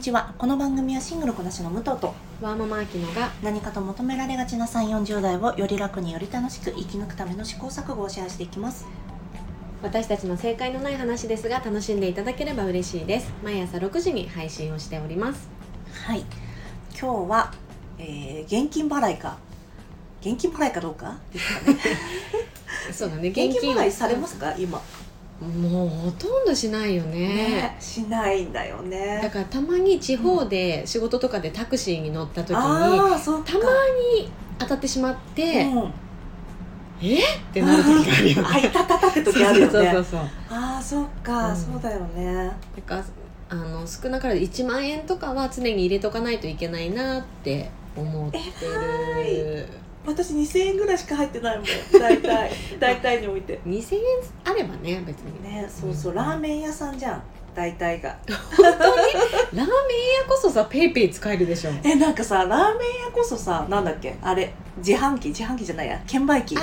にちは。この番組はシングルこなしの武藤とワーママアキノが何かと求められがちな3 4 0代をより楽により楽しく生き抜くための試行錯誤をシェアしていきます。私たちの正解のない話ですが楽しんでいただければ嬉しいです。毎朝6時に配信をしております。はい。今日は、えー現金払いか現金払いかどうかですかね。そうだね。現金払いされますか？今もうほとんどしないよね。ねしないんだよだねからたまに地方で仕事とかでタクシーに乗った時に、ああそうか。たまに当たってしまって、うん。えっ？てなる時があるよね。あいたたたって時あるよね。そうそうそうああそっか、うん。そうだよね。だからあの少なからず1万円とかは常に入れとかないといけないなって思ってる私2000円ぐらいしか入ってないもん。大体。大体において。2000円あればね別に。ねそうそう。ラーメン屋さんじゃん。大体が。ラーメン屋こそさ PayPay 使えるでしょ。えなんかさラーメン屋こそさなんだっけ？あれ。自販機？自販機じゃないや。券売機。あ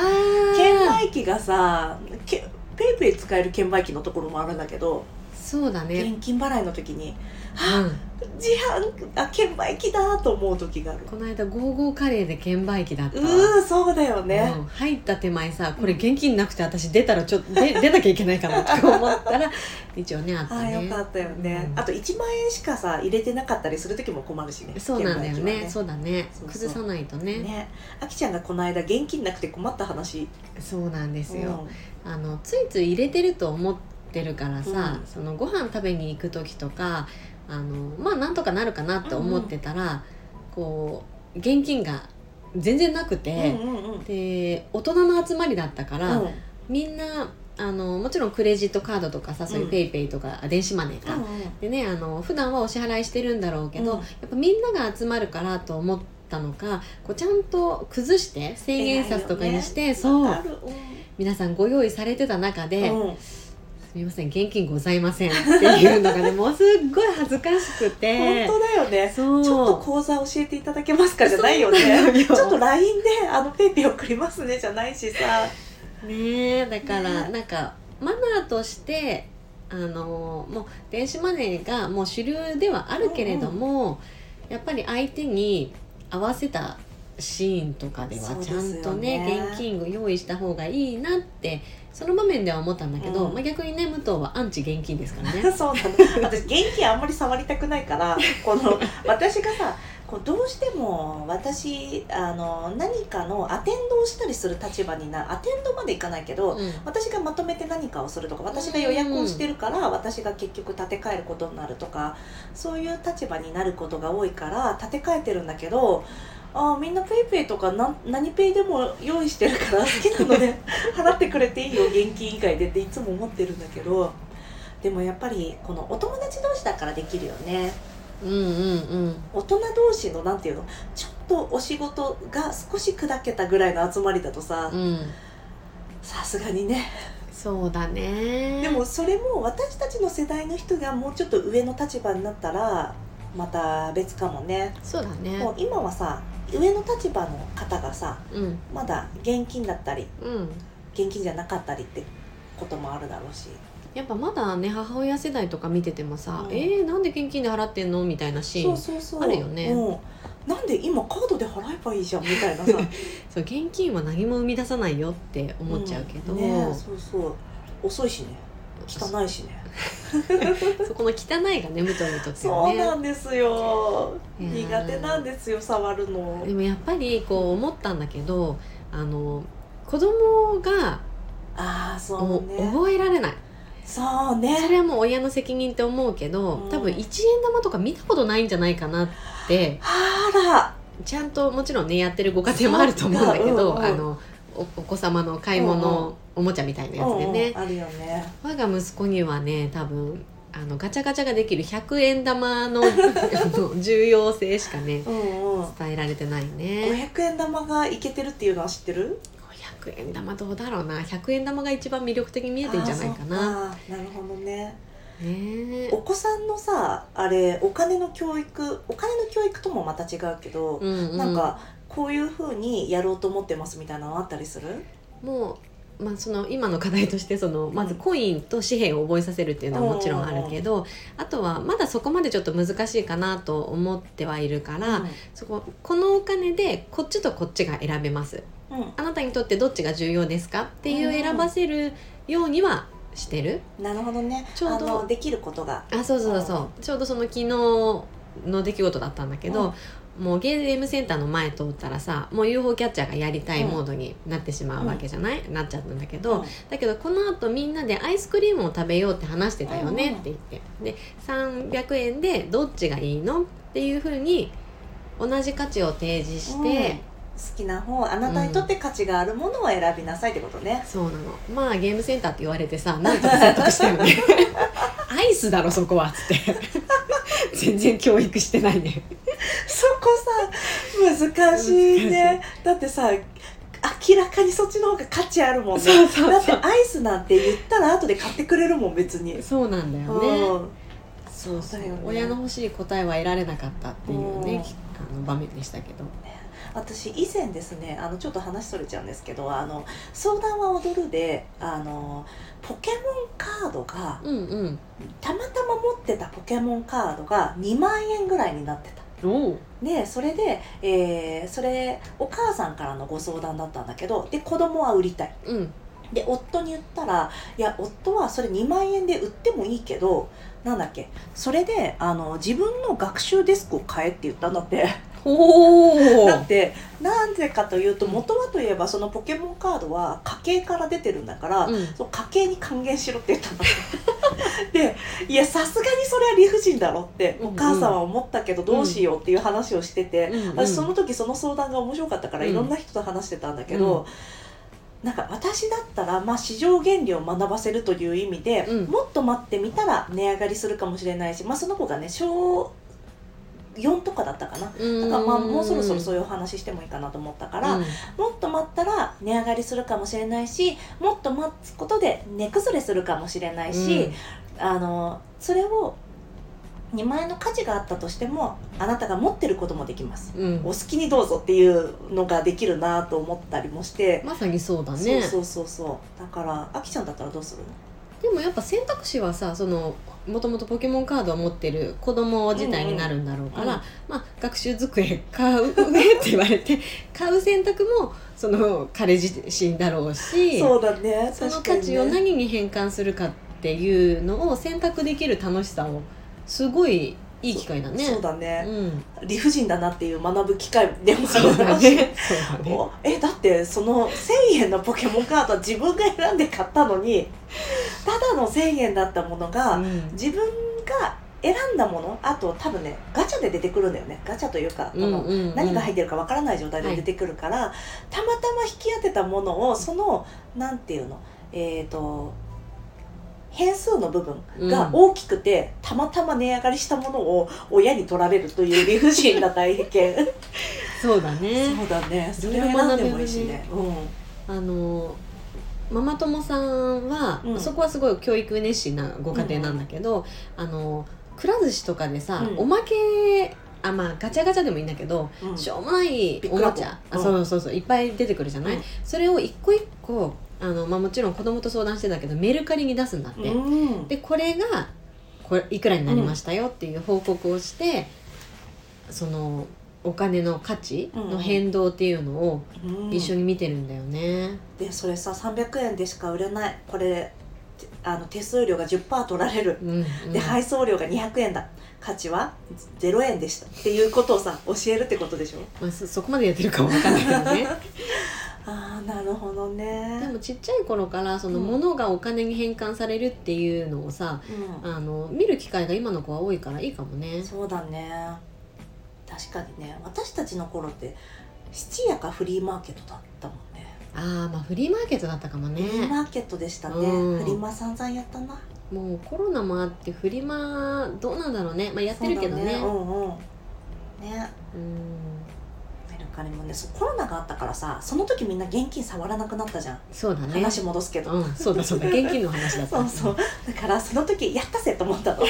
券ー売機がさけ PayPay 使える券売機のところもあるんだけどそうだね、現金払いの時にうん、自販あ券売機だと思う時がある。この間ゴーゴーカレーで券売機だったうわーそうだよね、うん。入った手前さこれ現金なくて私出たらちょっと出出なきゃいけないかなとか思ったら 一応ねあっああたねよかったよね、うん。あと1万円しかさ入れてなかったりする時も困るしねそうなんだよ券売機はね。そうだね。崩さないとね。ね。あきちゃんがこの間現金なくて困った話。そうなんですよ、うん。あのついつい入れてると思ってるからさ、うん。そのご飯食べに行く時とかあのまあなんとかなるかなって思ってたら、こう現金が全然なくて、うんうんうん。で大人の集まりだったから、うん。みんなあのもちろんクレジットカードとかさそういううんペイペイとか、あ電子マネーか、うんでねあの普段はお支払いしてるんだろうけど、うん。やっぱみんなが集まるからと思ったのかこうちゃんと崩して千円札とかにして、そう。皆さんご用意されてた中で、うんみません現金ございませんっていうのがねもうすっごい恥ずかしくて。本当だよね。そう。ちょっと口座教えていただけますか？じゃないよね。ちょっと LINE であのペイペイ送りますねじゃないしさ。ねえだから、ねなんかマナーとしてあのもう電子マネーがもう主流ではあるけれども、やっぱり相手に合わせたシーンとかではちゃんとね現金を用意した方がいいなってその場面では思ったんだけど、うん。まあ、逆にね武藤はアンチ現金ですからね。そうなの私現金あんまり触りたくないから この私がさこうどうしても私あの何かのアテンドをしたりする立場になアテンドまでいかないけど、うん。私がまとめて何かをするとか私が予約をしてるから、私が結局立て替えることになるとかそういう立場になることが多いから立て替えてるんだけどあーみんな PayPay とかな何ペイでも用意してるから 好きなので払ってくれていいよ現金以外でっていつも思ってるんだけどでもやっぱりこのお友達同士だからできるよね。うんうんうん。大人同士のなんていうのちょっとお仕事が少し砕けたぐらいの集まりだとさうん。さすがにね。そうだね。でもそれも私たちの世代の人がもうちょっと上の立場になったらまた別かもね。そうだね。もう今はさ上の立場の方がさうん。まだ現金だったりうん。現金じゃなかったりってこともあるだろうし。やっぱまだね母親世代とか見ててもさ、うん。えー、なんで現金で払ってんのみたいなシーそンあるよね。うん、なんで今カードで払えばいいじゃんみたいなさ。そう現金は何も生み出さないよって思っちゃうけど、ん。ねそうそう。遅いしね汚いしね。そこの汚いがね武藤にとってそうなんですよ。苦手なんですよ触るの。でもやっぱりこう思ったんだけどあの子供がああそおうね。覚えられない。そうね。それはもう親の責任って思うけど、うん。多分1円玉とか見たことないんじゃないかなってあら。ちゃんともちろんねやってるご家庭もあると思うんだけど、うんうん。あのおお子様の買い物おもちゃみたいなやつでね、あるよね。我が息子にはね多分あのガチャガチャができる100円玉の 重要性しかね伝えられてないね。500円玉がいけてるっていうのは知ってる？500円玉どうだろうな。100円玉が一番魅力的に見えてんじゃないかな。なるほどね。ねお子さんのさあれお金の教育お金の教育ともまた違うけど、うんうん。なんかこういうふうにやろうと思ってますみたいなのあったりする？もうまあ、その今の課題としてそのまずコインと紙幣を覚えさせるっていうのはもちろんあるけど、あとはまだそこまでちょっと難しいかなと思ってはいるから、そここのお金でこっちとこっちが選べます。うん。うんあなたにとってどっちが重要ですかっていう選ばせるようにはしてる、なるほどね。ちょうどできることが。あそうそうそうちょうどその昨日の出来事だったんだけど、もうゲームセンターの前通ったらさもう UFO キャッチャーがやりたいモードになってしまうわけじゃない、なっちゃったんだけど、うん。だけどこのあとみんなでアイスクリームを食べようって話してたよねって言って、で300円でどっちがいいの？っていうふうに同じ価値を提示して、好きな方あなたにとって価値があるものを選びなさいってことね、そうなの。まあゲームセンターって言われてさなんとか選択したよね。アイスだろそこは。っつって全然教育してないね。そこさ難しいね。だってさ明らかにそっちの方が価値あるもんね。そうそうそう。だってアイスなんて言ったら後で買ってくれるもん別に。そうなんだよね、うん。そうそう。ね。親の欲しい答えは得られなかったっていうね、うん。きあの場面でしたけど私以前ですねあのちょっと話それちゃうんですけどあの「相談は踊るで」あのポケモンカードがうんうん。たまたま持ってたポケモンカードが2万円ぐらいになってた。でそれで、えーそれお母さんからのご相談だったんだけどで子供は売りたい。うん。で夫に言ったらいや夫はそれ2万円で売ってもいいけどなんだっけそれであの自分の学習デスクを買えって言ったんだっておおだってなんでかというと元はといえばそのポケモンカードは家計から出てるんだから、うん。その家計に還元しろって言ったんだってでいやさすがにそれは理不尽だろってお母さんは思ったけどどうしようっていう話をしてて、うんうん私その時その相談が面白かったからうん。いろんな人と話してたんだけど、なんか私だったら、まあ、市場原理を学ばせるという意味で、うん。もっと待ってみたら値上がりするかもしれないし、まあ、その子がね小4とかだったかな。だからまあもうそろそろそういうお話してもいいかなと思ったから、うん。もっと待ったら値上がりするかもしれないしもっと待つことで値崩れするかもしれないし、あのそれを2万円の価値があったとしてもあなたが持ってることもできます。うん。お好きにどうぞっていうのができるなと思ったりもして、まさにそうだね。そうそうそうそう。だからあきちゃんだったらどうするの？でもやっぱ選択肢はさそのもともとポケモンカードを持ってる子供自体になるんだろうから、うんうんまあ、学習机買う上って言われて 買う選択もその彼自身だろうしそうだねその価値を何に変換するかっていうのを選択できる楽しさをすごいいい機会だね。そうだね、うん、理不尽だなっていう学ぶ機会でもあるらしね。ね。おえだってその1000円のポケモンカードは自分が選んで買ったのにただの1000円だったものが、うん。自分が選んだものあと多分ねガチャで出てくるんだよね。ガチャというか、このうんうん。うん何が入ってるかわからない状態で出てくるから、たまたま引き当てたものをそのなんていうの？えっ、と変数の部分が大きくて、たまたま値上がりしたものを親に取られるという理不尽な体験。そうだね。そうだね。それを選んでもいいしね。あのママ友さんは、うん。そこはすごい教育熱心なご家庭なんだけど、あのくら寿司とかでさ、うん。おまけあまあガチャガチャでもいいんだけど、うん。うんしょうもないおもちゃ、あうんそうそうそういっぱい出てくるじゃない、うん。それを一個一個あの、まあ、もちろん子供と相談してたけどメルカリに出すんだって、うん。でこれがこれいくらになりましたよっていう報告をして、そのお金の価値の変動っていうのをうん。一緒に見てるんだよね。でそれさ300円でしか売れない。これてあの手数料が10%取られる。うんうん。で配送料が200円だ。価値は0円でした。っていうことをさ教えるってことでしょ？まあ、そそこまでやってるかもわかんないけどね。ああなるほどね。でもちっちゃい頃からそのうん。物がお金に変換されるっていうのをさうあの見る機会が今の子は多いからいいかもね。ん、そうだね確かにね私たちの頃って質屋かフリーマーケットだったもんね。ああまあフリーマーケットだったかもね。フリーマーケットでしたね、うん。フリマ散々やったな。もうコロナもあってフリマどうなんだろうね。まあやってるけどね。そうんうん。ね。うん。メルカリもねコロナがあったからさその時みんな現金触らなくなったじゃん。そうだね。話戻すけど、うんそうだそうだ。現金の話だった。そうそう。だからその時やったぜと思ったの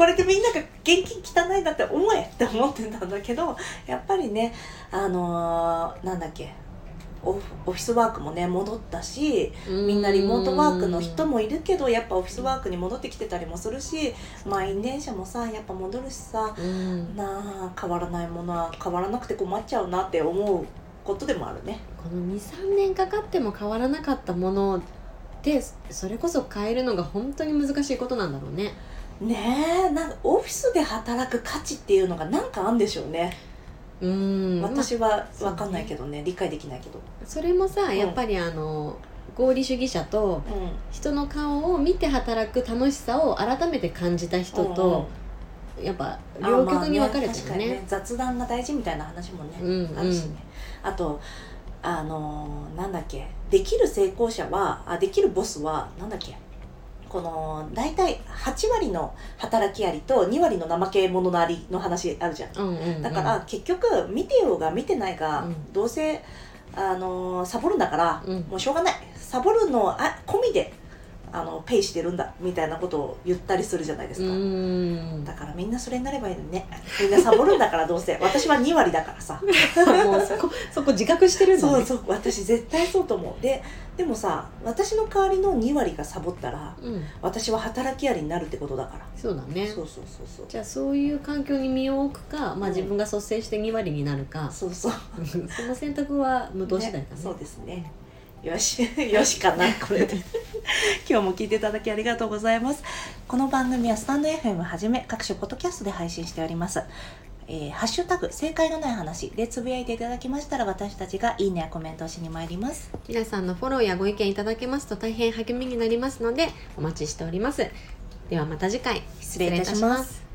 これでみんなが現金汚いんだって思えって思ってたんだけどやっぱりねあのーなんだっけオフオフィスワークもね戻ったしみみんなリモートワークの人もいるけどやっぱオフィスワークに戻ってきてたりもするし満員電車もさやっぱ戻るしさうん。なあ変わらないものは変わらなくて困っちゃうなって思うことでもあるね。この23年かかっても変わらなかったものってそれこそ変えるのが本当に難しいことなんだろうねねえなんかオフィスで働く価値っていうのがなんかあるんでしょうね、うん。私は分かんないけどね理解できないけど、それもさん。やっぱりあの合理主義者とうん、人の顔を見て働く楽しさを改めて感じた人と、やっぱうん両極に分かれてあまあ確かにるね。雑談が大事みたいな話もね、うん。あるしね。あとあのーなんだっけできる成功者はあできるボスはなんだっけこの大体8割の働きありと2割の怠け者のありの話あるじゃん。うんうんうん。だから結局見てようが見てないが、うん。どうせあのーサボるんだから、うん。もうしょうがない。サボるのあ込みであのペイしてるんだみたいなことを言ったりするじゃないですうか、ん。だからみんなそれになればいいのにね。みんなサボるんだからどうせ。私は2割だからさ。もうそこそこ自覚してるんだね。そうそう。私絶対そうと思う。ででもさ私の代わりの2割がサボったらうん。私は働きありになるってことだから、そうだね。そうそうそうそう。じゃあそういう環境に身を置くか、まあ、うん。自分が率先して2割になるか、そうそう。その選択は無糖次第だね。ねそうですねよし よしかなこれで。今日も聞いていただきありがとうございます。この番組はスタンド FM はじめ各種ポッドキャストで配信しております。えーハッシュタグ正解のない話でつぶやいていただきましたら私たちがいいねやコメントをしに参ります。皆さんのフォローやご意見いただけますと大変励みになりますのでお待ちしております。ではまた次回。失礼いたします